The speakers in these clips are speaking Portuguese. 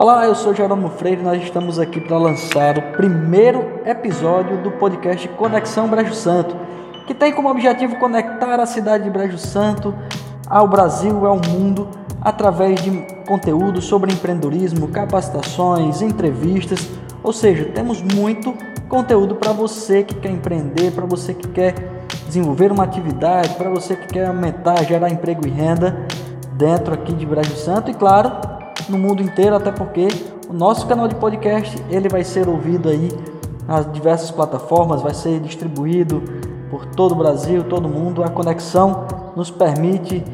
Olá, eu sou Jerônimo Freire e nós estamos aqui para lançar o primeiro episódio do podcast Conexão Brejo Santo, que tem como objetivo conectar a cidade de Brejo Santo ao Brasil e ao mundo através de conteúdo sobre empreendedorismo, capacitações, entrevistas, ou seja, temos muito conteúdo para você que quer empreender, para você que quer desenvolver uma atividade, para você que quer aumentar, gerar emprego e renda dentro aqui de Brejo Santo. E claro, no mundo inteiro, até porque o nosso canal de podcast, ele vai ser ouvido aí nas diversas plataformas, vai ser distribuído por todo o Brasil, todo mundo. A conexão nos permite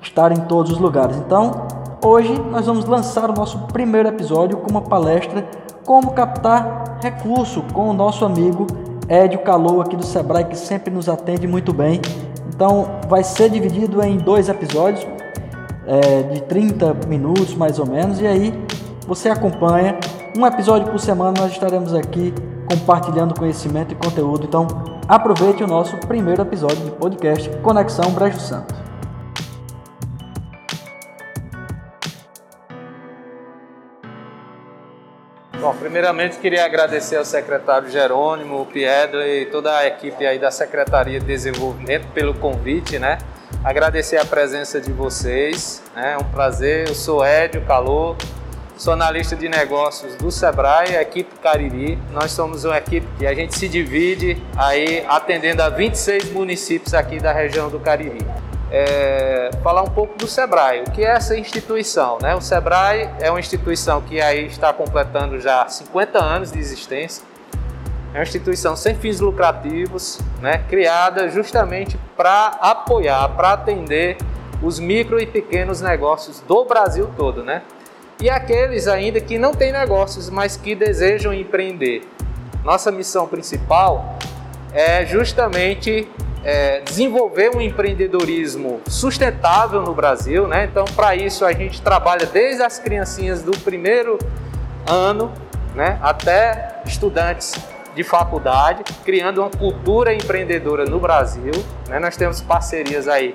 estar em todos os lugares. Então, hoje nós vamos lançar o nosso primeiro episódio com uma palestra como captar recurso com o nosso amigo Edio Calou aqui do Sebrae que sempre nos atende muito bem. Então, vai ser dividido em dois episódios é, de 30 minutos mais ou menos, e aí você acompanha. Um episódio por semana nós estaremos aqui compartilhando conhecimento e conteúdo. Então aproveite o nosso primeiro episódio de podcast Conexão Brejo Santo. Bom, primeiramente queria agradecer ao secretário Jerônimo, o Piedro e toda a equipe aí da Secretaria de Desenvolvimento pelo convite, né? Agradecer a presença de vocês, né? é um prazer. Eu sou Édio Calor, sou analista de negócios do Sebrae, equipe Cariri. Nós somos uma equipe que a gente se divide aí atendendo a 26 municípios aqui da região do Cariri. É, falar um pouco do Sebrae. O que é essa instituição? Né? O Sebrae é uma instituição que aí está completando já 50 anos de existência é uma instituição sem fins lucrativos, né, criada justamente para apoiar, para atender os micro e pequenos negócios do Brasil todo, né? E aqueles ainda que não têm negócios, mas que desejam empreender. Nossa missão principal é justamente é, desenvolver um empreendedorismo sustentável no Brasil, né? Então, para isso a gente trabalha desde as criancinhas do primeiro ano, né, até estudantes de faculdade, criando uma cultura empreendedora no Brasil. Né? Nós temos parcerias aí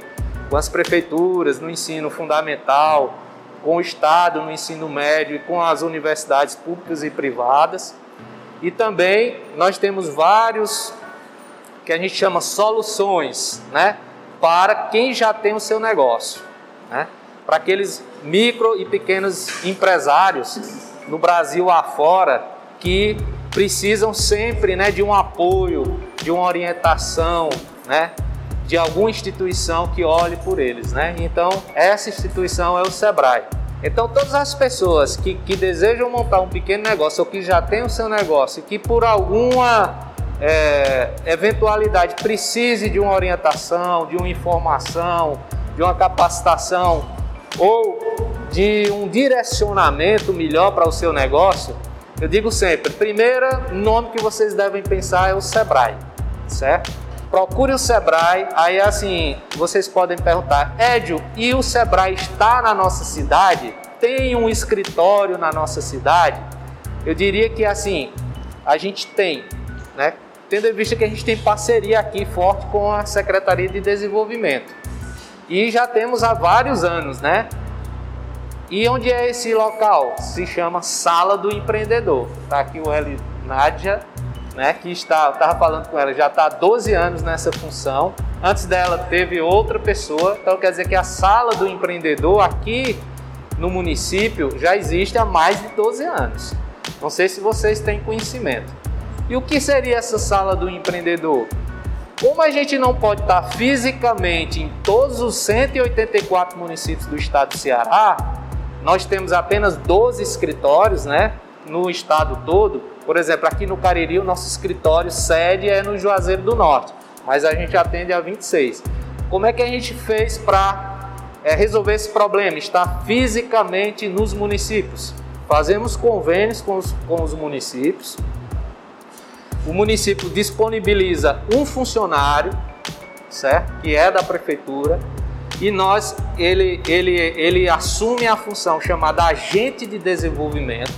com as prefeituras no ensino fundamental, com o Estado no ensino médio e com as universidades públicas e privadas. E também nós temos vários que a gente chama soluções, né, para quem já tem o seu negócio, né, para aqueles micro e pequenos empresários no Brasil afora que precisam sempre né, de um apoio, de uma orientação, né, de alguma instituição que olhe por eles. Né? Então, essa instituição é o SEBRAE. Então, todas as pessoas que, que desejam montar um pequeno negócio ou que já têm o seu negócio e que por alguma é, eventualidade precise de uma orientação, de uma informação, de uma capacitação ou de um direcionamento melhor para o seu negócio, eu digo sempre, primeiro nome que vocês devem pensar é o Sebrae, certo? Procure o Sebrae, aí assim, vocês podem perguntar, Édio, e o Sebrae está na nossa cidade? Tem um escritório na nossa cidade? Eu diria que assim, a gente tem, né? Tendo em vista que a gente tem parceria aqui forte com a Secretaria de Desenvolvimento. E já temos há vários anos, né? E onde é esse local? Se chama Sala do Empreendedor. Está aqui o Eli Nádia, né, que está, estava falando com ela, já está há 12 anos nessa função. Antes dela teve outra pessoa, então quer dizer que a Sala do Empreendedor aqui no município já existe há mais de 12 anos. Não sei se vocês têm conhecimento. E o que seria essa Sala do Empreendedor? Como a gente não pode estar fisicamente em todos os 184 municípios do estado do Ceará, nós temos apenas 12 escritórios né, no estado todo. Por exemplo, aqui no Cariri, o nosso escritório sede é no Juazeiro do Norte, mas a gente atende a 26. Como é que a gente fez para é, resolver esse problema? Estar fisicamente nos municípios. Fazemos convênios com os, com os municípios. O município disponibiliza um funcionário, certo? Que é da prefeitura e nós ele, ele, ele assume a função chamada agente de desenvolvimento.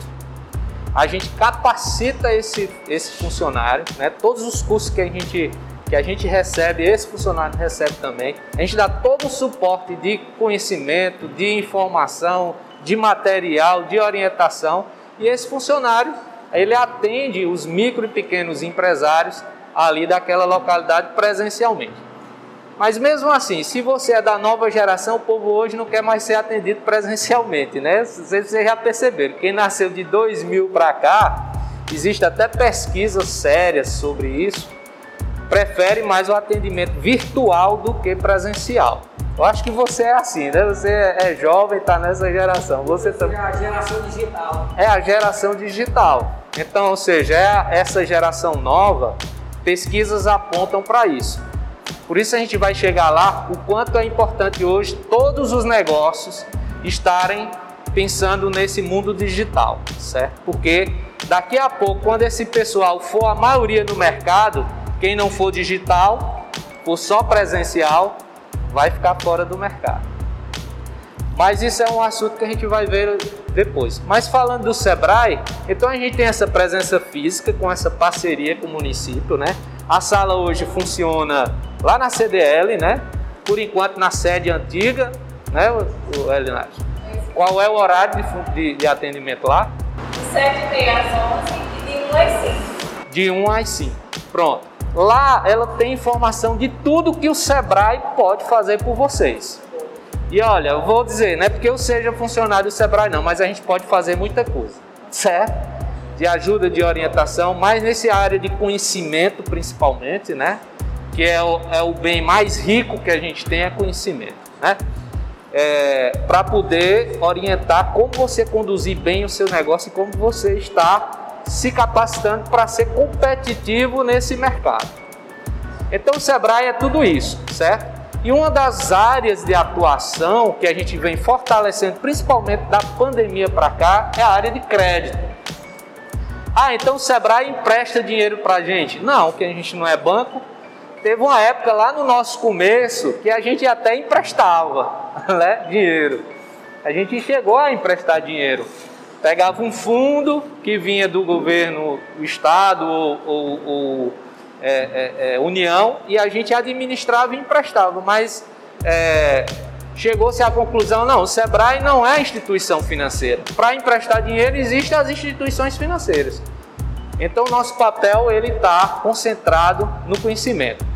A gente capacita esse, esse funcionário, né? todos os cursos que a gente que a gente recebe, esse funcionário recebe também. A gente dá todo o suporte de conhecimento, de informação, de material, de orientação. E esse funcionário, ele atende os micro e pequenos empresários ali daquela localidade presencialmente. Mas mesmo assim, se você é da nova geração, o povo hoje não quer mais ser atendido presencialmente, né? Vocês já perceberam, quem nasceu de 2000 para cá, existe até pesquisas sérias sobre isso, prefere mais o atendimento virtual do que presencial. Eu acho que você é assim, né? Você é jovem, está nessa geração. Você também. É a geração digital. É a geração digital. Então, ou seja, é essa geração nova, pesquisas apontam para isso. Por isso a gente vai chegar lá o quanto é importante hoje todos os negócios estarem pensando nesse mundo digital, certo? Porque daqui a pouco, quando esse pessoal for a maioria no mercado, quem não for digital, for só presencial, vai ficar fora do mercado. Mas isso é um assunto que a gente vai ver depois. Mas falando do Sebrae, então a gente tem essa presença física com essa parceria com o município, né? A sala hoje funciona lá na CDL, né? Por enquanto na sede antiga, né, o Elinage? Qual é o horário de, de, de atendimento lá? De 7 h às 11 e de 1 às 5. De 1 às 5. Pronto. Lá ela tem informação de tudo que o Sebrae pode fazer por vocês. E olha, eu vou dizer, não é porque eu seja funcionário do Sebrae não, mas a gente pode fazer muita coisa, certo? De ajuda, de orientação, mas nesse área de conhecimento principalmente, né? Que é o, é o bem mais rico que a gente tem, é conhecimento, né? É, para poder orientar como você conduzir bem o seu negócio e como você está se capacitando para ser competitivo nesse mercado. Então o Sebrae é tudo isso, certo? E uma das áreas de atuação que a gente vem fortalecendo, principalmente da pandemia para cá, é a área de crédito. Ah, então o Sebrae empresta dinheiro para a gente? Não, que a gente não é banco. Teve uma época lá no nosso começo que a gente até emprestava né, dinheiro. A gente chegou a emprestar dinheiro pegava um fundo que vinha do governo, do Estado ou, ou, ou é, é, é, União e a gente administrava e emprestava, mas é, chegou-se à conclusão, não, o Sebrae não é instituição financeira. Para emprestar dinheiro existem as instituições financeiras. Então nosso papel ele está concentrado no conhecimento.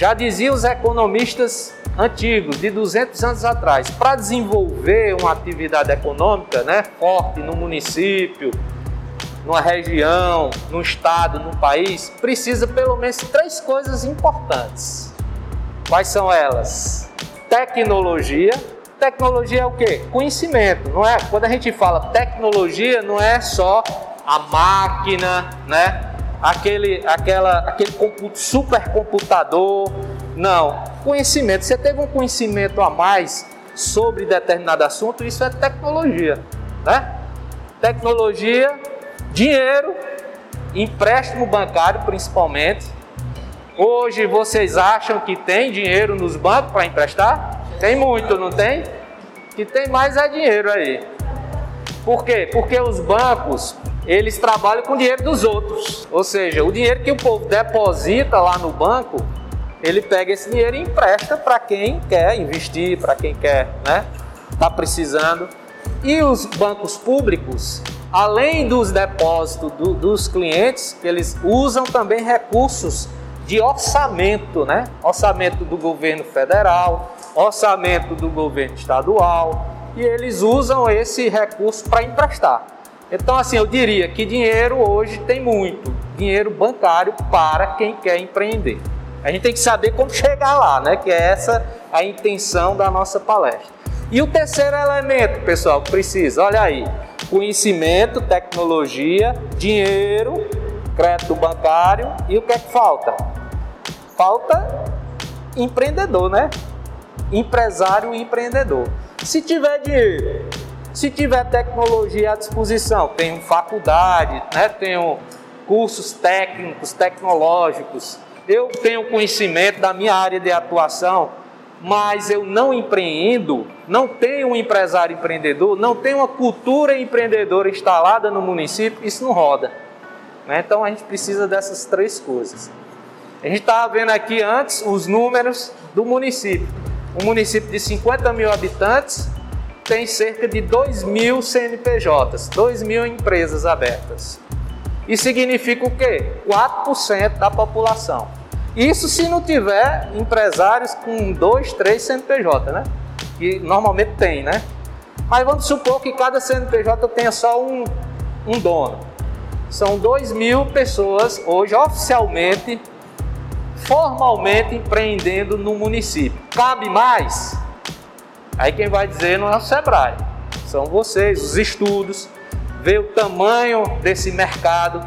Já diziam os economistas antigos, de 200 anos atrás, para desenvolver uma atividade econômica né, forte no município, numa região, no estado, no país, precisa pelo menos três coisas importantes. Quais são elas? Tecnologia. Tecnologia é o quê? Conhecimento, não é? Quando a gente fala tecnologia, não é só a máquina, né? Aquele, aquela, aquele supercomputador, não, conhecimento. Você teve um conhecimento a mais sobre determinado assunto, isso é tecnologia, né? Tecnologia, dinheiro, empréstimo bancário principalmente. Hoje vocês acham que tem dinheiro nos bancos para emprestar? Tem muito, não tem? Que tem mais é dinheiro aí. Por quê? Porque os bancos, eles trabalham com o dinheiro dos outros. Ou seja, o dinheiro que o povo deposita lá no banco, ele pega esse dinheiro e empresta para quem quer investir, para quem quer, né? Tá precisando. E os bancos públicos, além dos depósitos do, dos clientes, eles usam também recursos de orçamento, né? Orçamento do governo federal, orçamento do governo estadual, e eles usam esse recurso para emprestar. Então, assim, eu diria que dinheiro hoje tem muito, dinheiro bancário para quem quer empreender. A gente tem que saber como chegar lá, né? Que é essa a intenção da nossa palestra. E o terceiro elemento, pessoal, que precisa, olha aí, conhecimento, tecnologia, dinheiro, crédito bancário e o que é que falta? Falta empreendedor, né? Empresário e empreendedor. Se tiver dinheiro, se tiver tecnologia à disposição, tem faculdade, né? Tem cursos técnicos, tecnológicos, eu tenho conhecimento da minha área de atuação, mas eu não empreendo, não tenho um empresário empreendedor, não tenho uma cultura empreendedora instalada no município, isso não roda. Né? Então a gente precisa dessas três coisas. A gente estava vendo aqui antes os números do município. Um município de 50 mil habitantes, tem cerca de 2 mil CNPJs, 2 mil empresas abertas. Isso significa o quê? 4% da população. Isso se não tiver empresários com 2, 3 CNPJ, né? Que normalmente tem, né? Mas vamos supor que cada CNPJ tenha só um, um dono. São 2 mil pessoas hoje oficialmente, formalmente empreendendo no município. Cabe mais? Aí quem vai dizer não é o Sebrae, são vocês, os estudos, ver o tamanho desse mercado.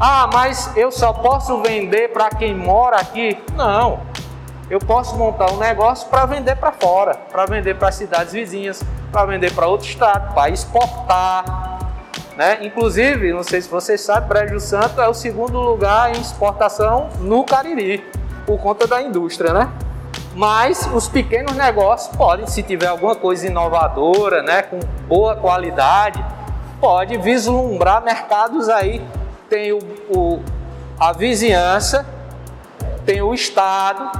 Ah, mas eu só posso vender para quem mora aqui? Não. Eu posso montar um negócio para vender para fora, para vender para cidades vizinhas, para vender para outro estado, para exportar. Né? Inclusive, não sei se vocês sabem, Brejo Santo é o segundo lugar em exportação no Cariri, por conta da indústria, né? Mas os pequenos negócios podem, se tiver alguma coisa inovadora, né, com boa qualidade, pode vislumbrar mercados aí. Tem o, o a vizinhança, tem o estado,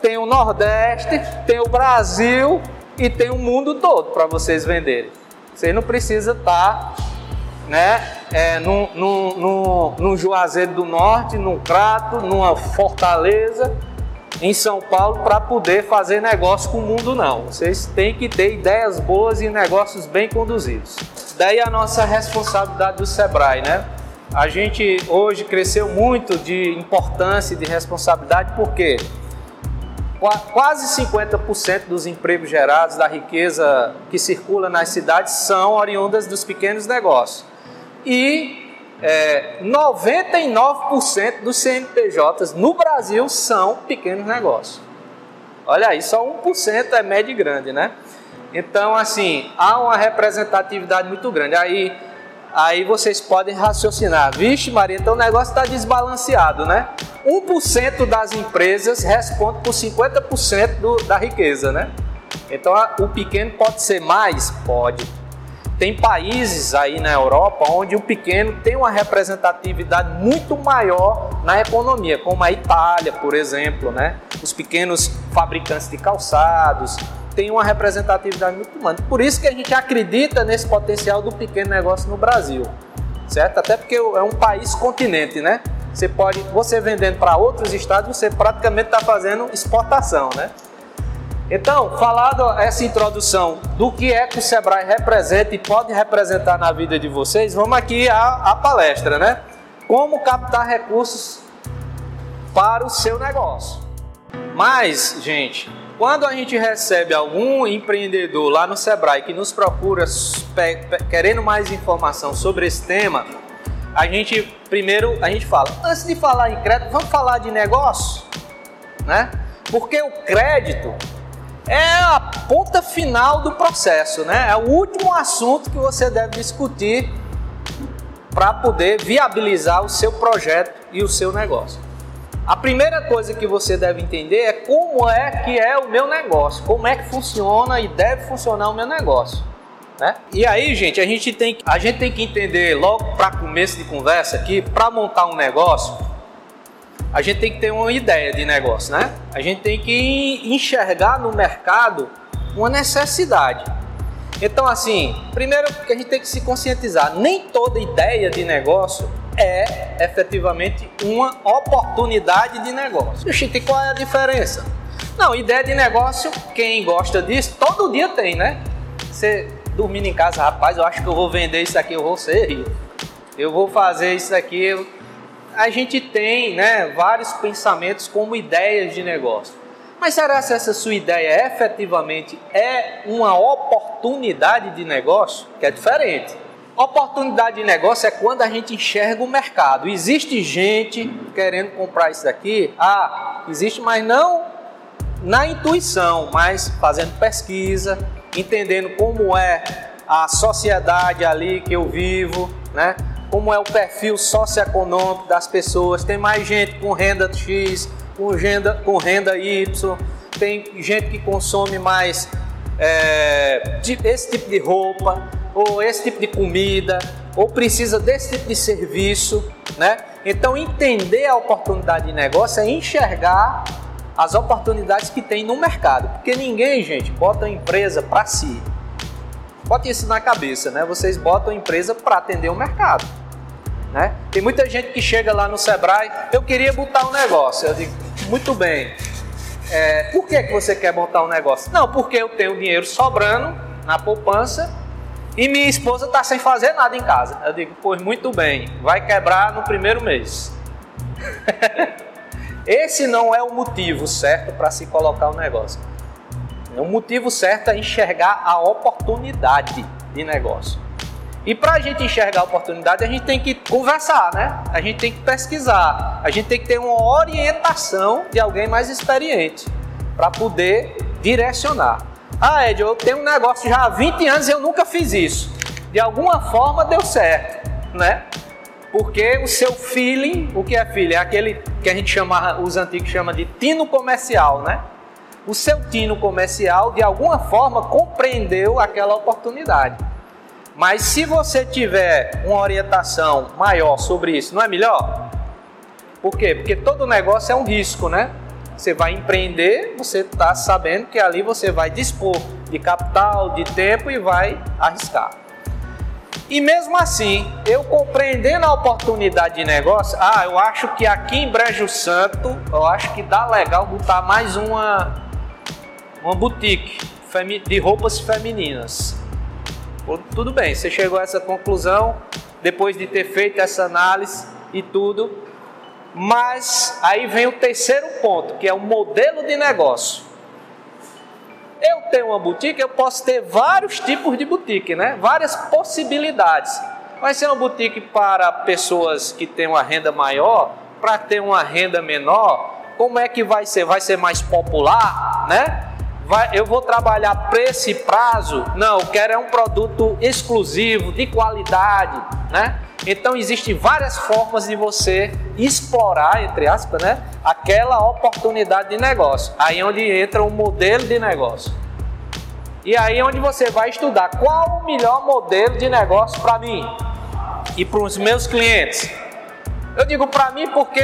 tem o Nordeste, tem o Brasil e tem o mundo todo para vocês venderem. Você não precisa estar tá, né, é, no, no, no Juazeiro do Norte, num Crato, numa Fortaleza, em São Paulo para poder fazer negócio com o mundo, não. Vocês têm que ter ideias boas e negócios bem conduzidos. Daí a nossa responsabilidade do Sebrae, né? A gente hoje cresceu muito de importância e de responsabilidade, porque quase 50% dos empregos gerados, da riqueza que circula nas cidades, são oriundas dos pequenos negócios. E é, 99% dos CNPJs no Brasil são pequenos negócios. Olha aí, só 1% é médio e grande, né? Então, assim, há uma representatividade muito grande. Aí, aí vocês podem raciocinar, vixe Maria, então o negócio está desbalanceado, né? 1% das empresas responde por 50% do, da riqueza, né? Então, o pequeno pode ser mais? Pode tem países aí na Europa onde o pequeno tem uma representatividade muito maior na economia, como a Itália, por exemplo, né? Os pequenos fabricantes de calçados têm uma representatividade muito grande. Por isso que a gente acredita nesse potencial do pequeno negócio no Brasil, certo? Até porque é um país continente, né? Você pode, você vendendo para outros estados, você praticamente está fazendo exportação, né? Então, falado essa introdução do que é que o Sebrae representa e pode representar na vida de vocês, vamos aqui à, à palestra, né? Como captar recursos para o seu negócio. Mas, gente, quando a gente recebe algum empreendedor lá no Sebrae que nos procura querendo mais informação sobre esse tema, a gente primeiro a gente fala, antes de falar em crédito, vamos falar de negócio, né? Porque o crédito é a ponta final do processo, né? É o último assunto que você deve discutir para poder viabilizar o seu projeto e o seu negócio. A primeira coisa que você deve entender é como é que é o meu negócio, como é que funciona e deve funcionar o meu negócio. Né? E aí, gente, a gente tem, a gente tem que entender logo para começo de conversa que para montar um negócio, a gente tem que ter uma ideia de negócio, né? A gente tem que enxergar no mercado uma necessidade. Então, assim, primeiro a gente tem que se conscientizar, nem toda ideia de negócio é efetivamente uma oportunidade de negócio. Gente, qual é a diferença? Não, ideia de negócio, quem gosta disso, todo dia tem, né? Você dormindo em casa, rapaz, eu acho que eu vou vender isso aqui, eu vou ser rico. Eu vou fazer isso aqui, a gente tem né, vários pensamentos como ideias de negócio. Mas será que essa sua ideia efetivamente é uma oportunidade de negócio? Que é diferente. Oportunidade de negócio é quando a gente enxerga o mercado. Existe gente querendo comprar isso daqui? Ah, existe, mas não na intuição, mas fazendo pesquisa, entendendo como é a sociedade ali que eu vivo, né? Como é o perfil socioeconômico das pessoas. Tem mais gente com renda X, com renda, com renda Y, tem gente que consome mais é, esse tipo de roupa, ou esse tipo de comida, ou precisa desse tipo de serviço, né? Então, entender a oportunidade de negócio é enxergar as oportunidades que tem no mercado, porque ninguém, gente, bota a empresa para si. Bote isso na cabeça, né? Vocês botam a empresa para atender o mercado. Né? Tem muita gente que chega lá no Sebrae, eu queria botar um negócio. Eu digo, muito bem. É, por que, que você quer montar um negócio? Não, porque eu tenho dinheiro sobrando na poupança e minha esposa está sem fazer nada em casa. Eu digo, pois muito bem, vai quebrar no primeiro mês. Esse não é o motivo certo para se colocar o um negócio. O motivo certo é enxergar a oportunidade de negócio. E para a gente enxergar a oportunidade, a gente tem que conversar, né? A gente tem que pesquisar, a gente tem que ter uma orientação de alguém mais experiente para poder direcionar. Ah, Ed, eu tenho um negócio já há 20 anos e eu nunca fiz isso. De alguma forma deu certo, né? Porque o seu feeling, o que é feeling? É aquele que a gente chama, os antigos chamam de tino comercial, né? O seu tino comercial, de alguma forma, compreendeu aquela oportunidade. Mas se você tiver uma orientação maior sobre isso, não é melhor? Por quê? Porque todo negócio é um risco, né? Você vai empreender, você está sabendo que ali você vai dispor de capital, de tempo e vai arriscar. E mesmo assim, eu compreendendo a oportunidade de negócio, ah, eu acho que aqui em Brejo Santo, eu acho que dá legal botar mais uma, uma boutique de roupas femininas. Tudo bem, você chegou a essa conclusão depois de ter feito essa análise e tudo. Mas aí vem o terceiro ponto, que é o modelo de negócio. Eu tenho uma boutique, eu posso ter vários tipos de boutique, né? Várias possibilidades. Vai ser uma boutique para pessoas que têm uma renda maior, para ter uma renda menor. Como é que vai ser? Vai ser mais popular, né? Vai, eu vou trabalhar preço e prazo. Não, eu quero é um produto exclusivo, de qualidade, né? Então existem várias formas de você explorar, entre aspas, né, aquela oportunidade de negócio. Aí é onde entra o modelo de negócio. E aí é onde você vai estudar qual o melhor modelo de negócio para mim e para os meus clientes. Eu digo para mim porque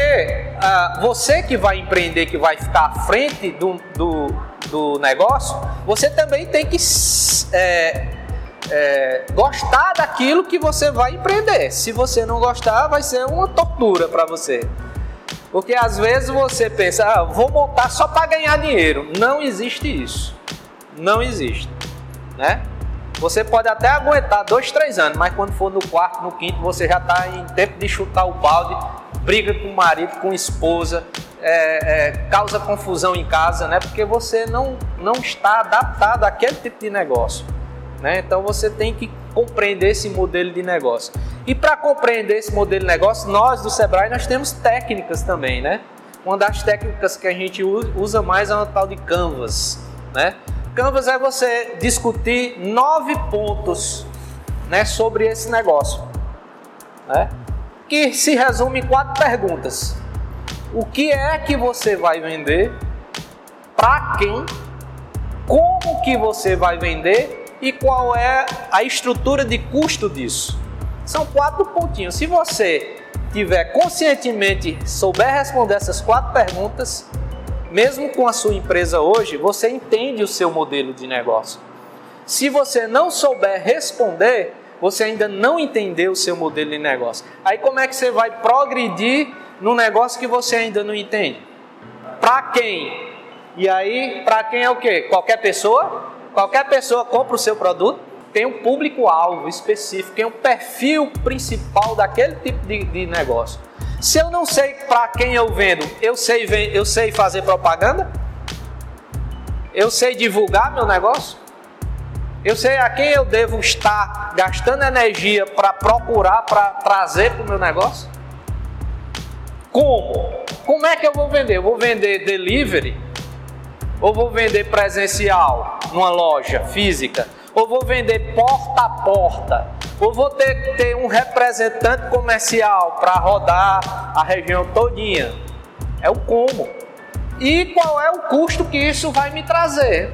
ah, você que vai empreender, que vai ficar à frente do, do do negócio, você também tem que é, é, gostar daquilo que você vai empreender. Se você não gostar, vai ser uma tortura para você. Porque às vezes você pensa, ah, vou montar só para ganhar dinheiro. Não existe isso. Não existe. Né? Você pode até aguentar dois, três anos, mas quando for no quarto, no quinto, você já está em tempo de chutar o balde, briga com o marido, com a esposa, é, é, causa confusão em casa, né? Porque você não, não está adaptado àquele tipo de negócio. Né? Então você tem que compreender esse modelo de negócio. E para compreender esse modelo de negócio, nós do Sebrae nós temos técnicas também, né? Uma das técnicas que a gente usa mais é o tal de Canvas, né? Canvas é você discutir nove pontos, né, sobre esse negócio, né? Que se resume em quatro perguntas o que é que você vai vender, para quem, como que você vai vender e qual é a estrutura de custo disso. São quatro pontinhos. Se você tiver conscientemente souber responder essas quatro perguntas, mesmo com a sua empresa hoje, você entende o seu modelo de negócio. Se você não souber responder, você ainda não entendeu o seu modelo de negócio. Aí como é que você vai progredir num negócio que você ainda não entende? Para quem? E aí, para quem é o quê? Qualquer pessoa? Qualquer pessoa compra o seu produto? Tem um público-alvo específico, tem um perfil principal daquele tipo de, de negócio. Se eu não sei para quem eu vendo, eu sei, eu sei fazer propaganda? Eu sei divulgar meu negócio? Eu sei a quem eu devo estar gastando energia para procurar, para trazer para o meu negócio? Como? Como é que eu vou vender? Eu vou vender delivery? Ou vou vender presencial numa loja física? Ou vou vender porta a porta? Ou vou ter, ter um representante comercial para rodar a região todinha? É o como. E qual é o custo que isso vai me trazer?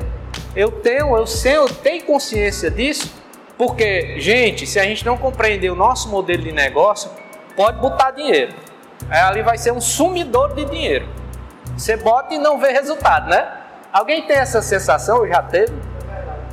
Eu tenho, eu sei, eu tenho consciência disso, porque, gente, se a gente não compreender o nosso modelo de negócio, pode botar dinheiro ali vai ser um sumidor de dinheiro. Você bota e não vê resultado, né? Alguém tem essa sensação? Já teve?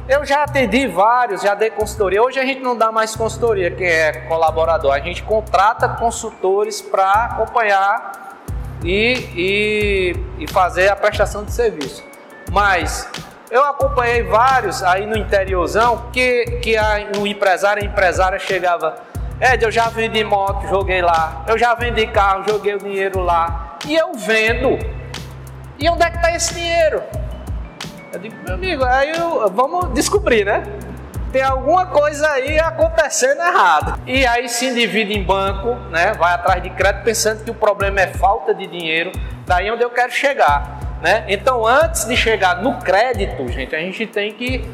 Eu já atendi vários, já dei consultoria. Hoje a gente não dá mais consultoria, que é colaborador. A gente contrata consultores para acompanhar e, e, e fazer a prestação de serviço. Mas eu acompanhei vários aí no interiorzão que, que a, o empresário, a empresária chegava, Ed, eu já vendi moto, joguei lá. Eu já vendi carro, joguei o dinheiro lá. E eu vendo. E onde é que está esse dinheiro? Eu digo, meu amigo, aí eu, vamos descobrir, né? Tem alguma coisa aí acontecendo errado. E aí se endivida em banco, né? Vai atrás de crédito pensando que o problema é falta de dinheiro. Daí onde eu quero chegar, né? Então, antes de chegar no crédito, gente, a gente tem que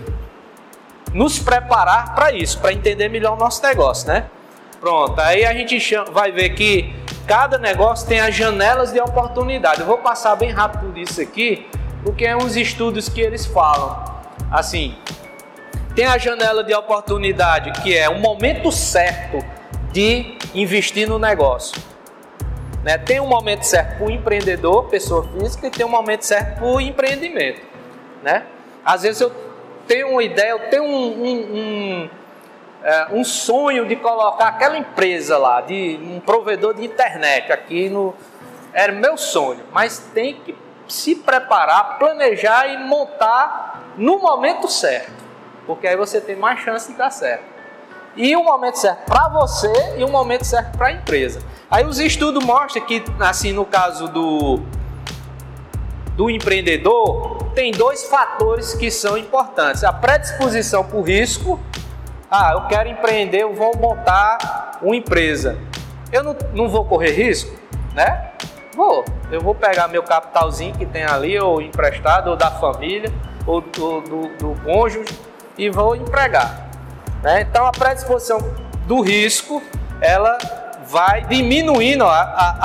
nos preparar para isso, para entender melhor o nosso negócio, né? Pronto, aí a gente vai ver que cada negócio tem as janelas de oportunidade. Eu vou passar bem rápido isso aqui, porque é uns estudos que eles falam. Assim, tem a janela de oportunidade, que é o momento certo de investir no negócio. Né? Tem um momento certo para o empreendedor, pessoa física, e tem um momento certo para o empreendimento. Né? Às vezes eu tenho uma ideia, eu tenho um, um, um, é, um sonho de colocar aquela empresa lá, de um provedor de internet aqui no. Era meu sonho, mas tem que se preparar, planejar e montar no momento certo, porque aí você tem mais chance de dar certo. E o um momento certo para você e o um momento certo para a empresa. Aí os estudos mostram que, assim, no caso do, do empreendedor, tem dois fatores que são importantes: a predisposição por risco. Ah, eu quero empreender, eu vou montar uma empresa. Eu não, não vou correr risco, né? Vou. Eu vou pegar meu capitalzinho que tem ali, ou emprestado, ou da família, ou do, do, do cônjuge, e vou empregar. Né? Então a predisposição do risco, ela vai diminuindo a, a,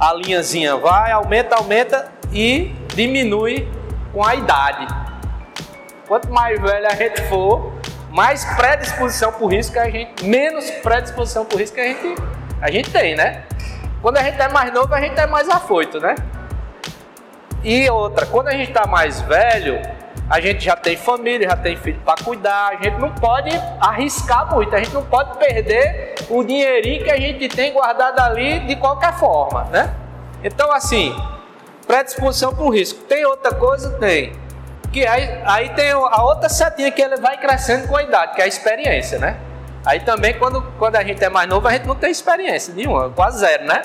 a, a, linhazinha, vai, aumenta, aumenta e diminui com a idade. Quanto mais velho a gente for, mais predisposição por risco a gente, menos predisposição por risco a gente, a gente tem, né? Quando a gente é mais novo, a gente é mais afoito, né? E outra, quando a gente está mais velho, a gente já tem família, já tem filho para cuidar, a gente não pode arriscar muito, a gente não pode perder o dinheirinho que a gente tem guardado ali de qualquer forma, né? Então, assim, predisposição para o risco. Tem outra coisa? Tem. Que aí, aí tem a outra setinha que ele vai crescendo com a idade, que é a experiência, né? Aí também, quando, quando a gente é mais novo, a gente não tem experiência nenhuma, quase zero, né?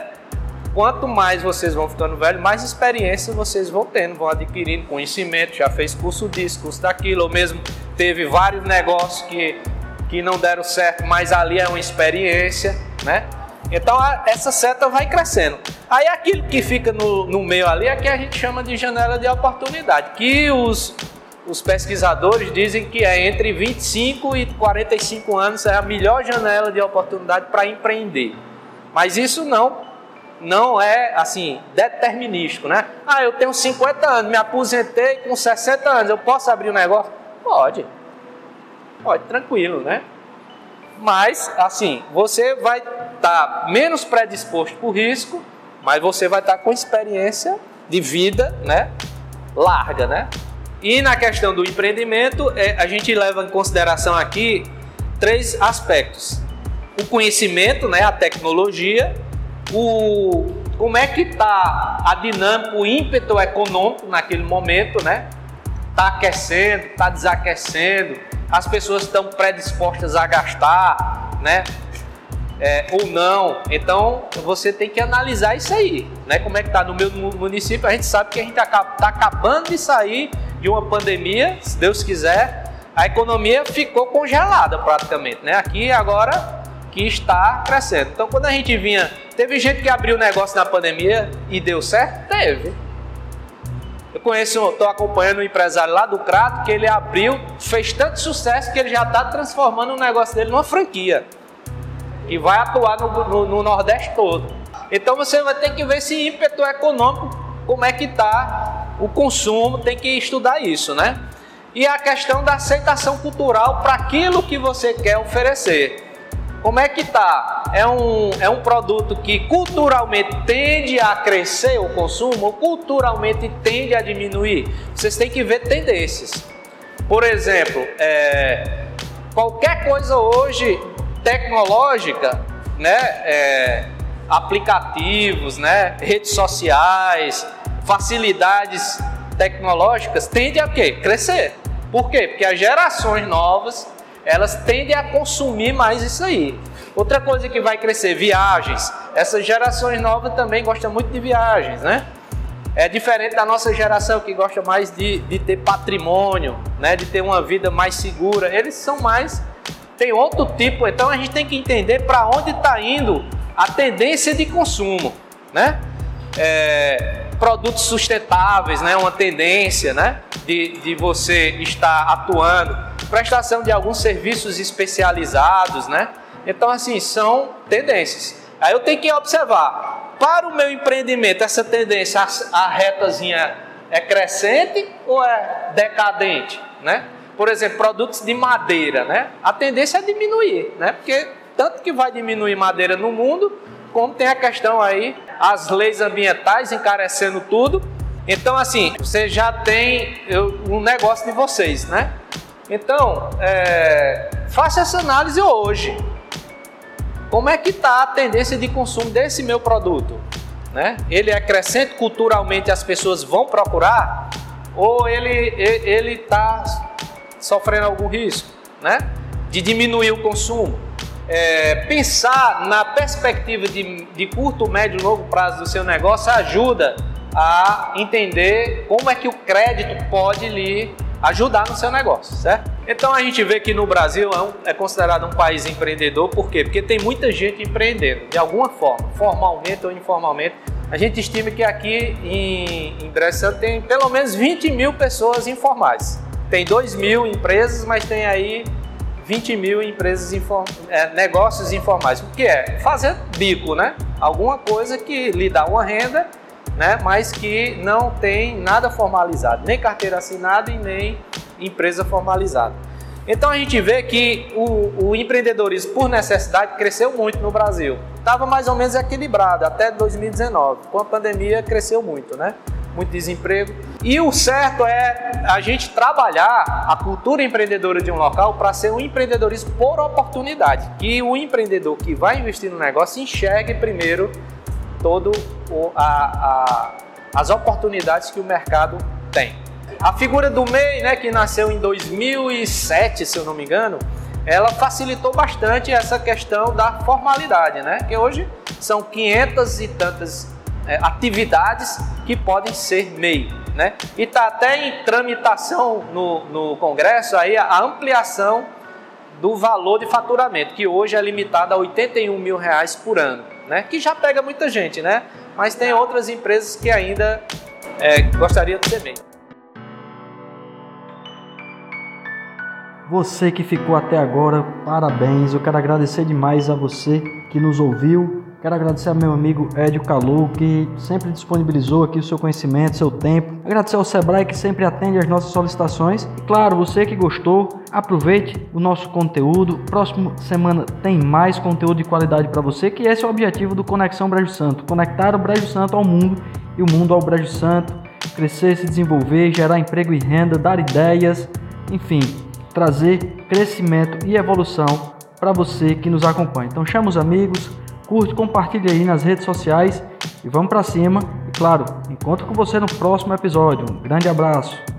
Quanto mais vocês vão ficando velhos, mais experiência vocês vão tendo, vão adquirindo conhecimento, já fez curso disso, curso daquilo, ou mesmo teve vários negócios que, que não deram certo, mas ali é uma experiência, né? Então a, essa seta vai crescendo. Aí aquilo que fica no, no meio ali é que a gente chama de janela de oportunidade, que os, os pesquisadores dizem que é entre 25 e 45 anos é a melhor janela de oportunidade para empreender. Mas isso não não é assim determinístico, né? Ah, eu tenho 50 anos, me aposentei com 60 anos, eu posso abrir um negócio? Pode. Pode, tranquilo, né? Mas assim, você vai estar tá menos predisposto por risco, mas você vai estar tá com experiência de vida, né? Larga, né? E na questão do empreendimento, é, a gente leva em consideração aqui três aspectos: o conhecimento, né, a tecnologia, o como é que está a dinâmica, o ímpeto econômico naquele momento, né? Está aquecendo, está desaquecendo, as pessoas estão predispostas a gastar, né? É, ou não. Então você tem que analisar isso aí, né? Como é que está no meu município? A gente sabe que a gente está acabando de sair de uma pandemia, se Deus quiser, a economia ficou congelada praticamente, né? Aqui agora que está crescendo. Então, quando a gente vinha, teve gente que abriu negócio na pandemia e deu certo? Teve. Eu conheço, estou acompanhando um empresário lá do Crato que ele abriu, fez tanto sucesso que ele já está transformando o negócio dele numa franquia e vai atuar no, no, no Nordeste todo. Então você vai ter que ver esse ímpeto econômico, como é que está o consumo, tem que estudar isso, né? E a questão da aceitação cultural para aquilo que você quer oferecer. Como é que tá? É um, é um produto que culturalmente tende a crescer o consumo ou culturalmente tende a diminuir? Vocês têm que ver tendências. Por exemplo, é, qualquer coisa hoje tecnológica, né, é, aplicativos, né, redes sociais, facilidades tecnológicas tende a quê? Crescer. Por quê? Porque as gerações novas elas tendem a consumir mais isso aí. Outra coisa que vai crescer, viagens. Essas gerações novas também gostam muito de viagens, né? É diferente da nossa geração que gosta mais de, de ter patrimônio, né? De ter uma vida mais segura. Eles são mais tem outro tipo. Então a gente tem que entender para onde está indo a tendência de consumo, né? É, produtos sustentáveis, né? Uma tendência, né? De, de você estar atuando, prestação de alguns serviços especializados, né? Então assim são tendências. Aí eu tenho que observar para o meu empreendimento essa tendência a, a retazinha é crescente ou é decadente, né? Por exemplo, produtos de madeira, né? A tendência é diminuir, né? Porque tanto que vai diminuir madeira no mundo, como tem a questão aí, as leis ambientais encarecendo tudo. Então, assim, você já tem um negócio de vocês, né? Então, é, faça essa análise hoje. Como é que está a tendência de consumo desse meu produto? Né? Ele é crescente culturalmente, as pessoas vão procurar? Ou ele ele está sofrendo algum risco, né? De diminuir o consumo? É, pensar na perspectiva de, de curto, médio e longo prazo do seu negócio ajuda a entender como é que o crédito pode lhe ajudar no seu negócio, certo? Então a gente vê que no Brasil é, um, é, considerado um país empreendedor, por quê? Porque tem muita gente empreendendo, de alguma forma, formalmente ou informalmente. A gente estima que aqui em, em Bressan tem pelo menos 20 mil pessoas informais. Tem 2 mil empresas, mas tem aí 20 mil empresas, inform... é, negócios informais. O que é? Fazer bico, né? Alguma coisa que lhe dá uma renda, né? mas que não tem nada formalizado, nem carteira assinada e nem empresa formalizada. Então a gente vê que o, o empreendedorismo por necessidade cresceu muito no Brasil. Estava mais ou menos equilibrado até 2019. Com a pandemia cresceu muito, né? Muito desemprego. E o certo é a gente trabalhar a cultura empreendedora de um local para ser um empreendedorismo por oportunidade. Que o empreendedor que vai investir no negócio enxergue primeiro todo o, a, a, as oportunidades que o mercado tem. A figura do MEI, né, que nasceu em 2007, se eu não me engano, ela facilitou bastante essa questão da formalidade, né? Que hoje são 500 e tantas é, atividades que podem ser MEI. Né? E está até em tramitação no, no Congresso aí a ampliação do valor de faturamento, que hoje é limitado a 81 mil reais por ano, né? que já pega muita gente, né? mas tem outras empresas que ainda é, gostariam de ser MEI. Você que ficou até agora, parabéns. Eu quero agradecer demais a você que nos ouviu, Quero agradecer ao meu amigo Edio Calu, que sempre disponibilizou aqui o seu conhecimento, seu tempo. Agradecer ao Sebrae, que sempre atende às nossas solicitações. E claro, você que gostou, aproveite o nosso conteúdo. Próxima semana tem mais conteúdo de qualidade para você, que esse é o objetivo do Conexão Brejo Santo. Conectar o Brejo Santo ao mundo e o mundo ao Brejo Santo. Crescer, se desenvolver, gerar emprego e renda, dar ideias, enfim, trazer crescimento e evolução para você que nos acompanha. Então chama os amigos, curte, compartilhe aí nas redes sociais e vamos para cima. E claro, encontro com você no próximo episódio. Um grande abraço.